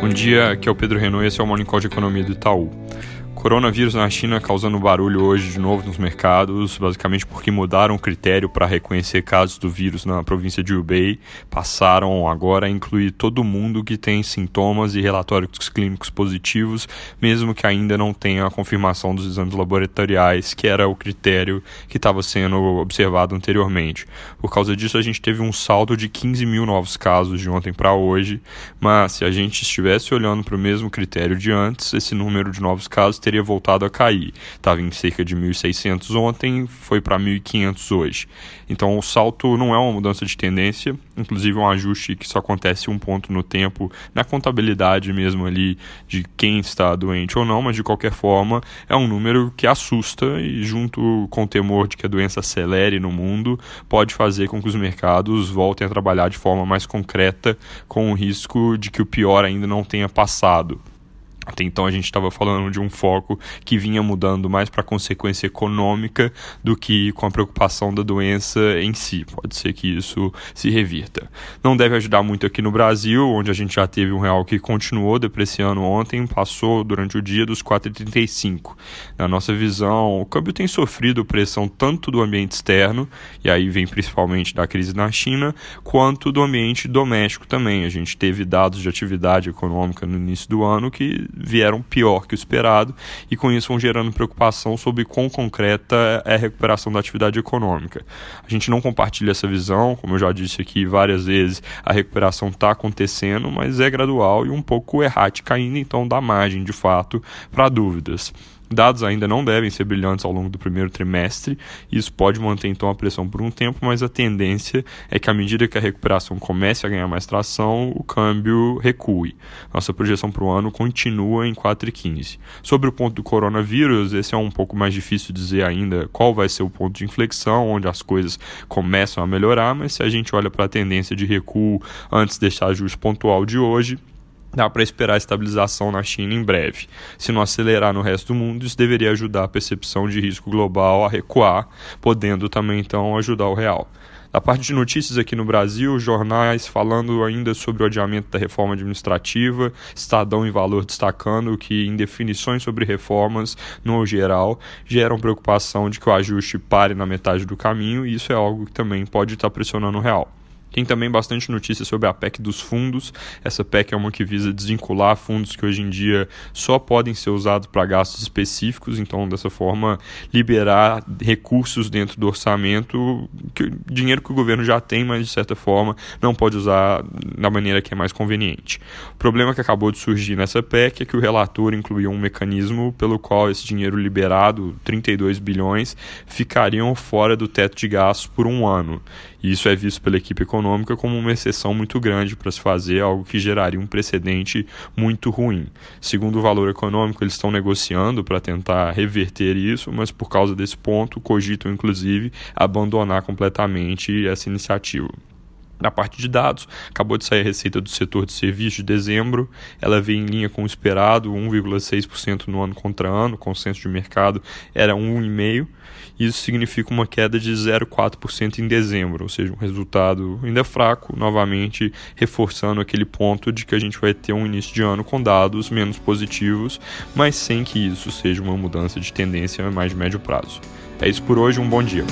Bom dia, aqui é o Pedro Renault e esse é o Morning Call de Economia do Itaú. Coronavírus na China causando barulho hoje de novo nos mercados, basicamente porque mudaram o critério para reconhecer casos do vírus na província de Hubei. Passaram agora a incluir todo mundo que tem sintomas e relatórios clínicos positivos, mesmo que ainda não tenha a confirmação dos exames laboratoriais, que era o critério que estava sendo observado anteriormente. Por causa disso, a gente teve um saldo de 15 mil novos casos de ontem para hoje, mas se a gente estivesse olhando para o mesmo critério de antes, esse número de novos casos teria teria voltado a cair. Estava em cerca de 1.600 ontem, foi para 1.500 hoje. Então o salto não é uma mudança de tendência, inclusive um ajuste que só acontece um ponto no tempo, na contabilidade mesmo ali de quem está doente ou não, mas de qualquer forma é um número que assusta e junto com o temor de que a doença acelere no mundo, pode fazer com que os mercados voltem a trabalhar de forma mais concreta com o risco de que o pior ainda não tenha passado. Até então a gente estava falando de um foco que vinha mudando mais para consequência econômica do que com a preocupação da doença em si. Pode ser que isso se revirta. Não deve ajudar muito aqui no Brasil, onde a gente já teve um real que continuou depreciando ontem, passou durante o dia dos 4,35. Na nossa visão, o câmbio tem sofrido pressão tanto do ambiente externo, e aí vem principalmente da crise na China, quanto do ambiente doméstico também. A gente teve dados de atividade econômica no início do ano que vieram pior que o esperado e com isso vão gerando preocupação sobre quão concreta é a recuperação da atividade econômica. A gente não compartilha essa visão, como eu já disse aqui várias vezes, a recuperação está acontecendo, mas é gradual e um pouco errática ainda, então dá margem de fato para dúvidas. Dados ainda não devem ser brilhantes ao longo do primeiro trimestre, isso pode manter então a pressão por um tempo, mas a tendência é que à medida que a recuperação comece a ganhar mais tração, o câmbio recue. Nossa projeção para o ano continua em 4,15. Sobre o ponto do coronavírus, esse é um pouco mais difícil dizer ainda qual vai ser o ponto de inflexão, onde as coisas começam a melhorar, mas se a gente olha para a tendência de recuo antes desse ajuste pontual de hoje, dá para esperar a estabilização na China em breve. Se não acelerar no resto do mundo, isso deveria ajudar a percepção de risco global a recuar, podendo também então ajudar o real. Da parte de notícias aqui no Brasil, jornais falando ainda sobre o adiamento da reforma administrativa, Estadão em Valor destacando que indefinições sobre reformas, no geral, geram preocupação de que o ajuste pare na metade do caminho, e isso é algo que também pode estar pressionando o real. Tem também bastante notícia sobre a PEC dos fundos. Essa PEC é uma que visa desvincular fundos que hoje em dia só podem ser usados para gastos específicos, então dessa forma liberar recursos dentro do orçamento, que, dinheiro que o governo já tem, mas de certa forma não pode usar da maneira que é mais conveniente. O problema que acabou de surgir nessa PEC é que o relator incluiu um mecanismo pelo qual esse dinheiro liberado, 32 bilhões, ficariam fora do teto de gastos por um ano. E isso é visto pela equipe econômica como uma exceção muito grande para se fazer, algo que geraria um precedente muito ruim. Segundo o valor econômico, eles estão negociando para tentar reverter isso, mas por causa desse ponto, cogitam inclusive abandonar completamente essa iniciativa. Na parte de dados, acabou de sair a receita do setor de serviços de dezembro. Ela veio em linha com o esperado, 1,6% no ano contra ano, o consenso de mercado era 1,5%. Isso significa uma queda de 0,4% em dezembro, ou seja, um resultado ainda fraco, novamente reforçando aquele ponto de que a gente vai ter um início de ano com dados menos positivos, mas sem que isso seja uma mudança de tendência mais de médio prazo. É isso por hoje, um bom dia.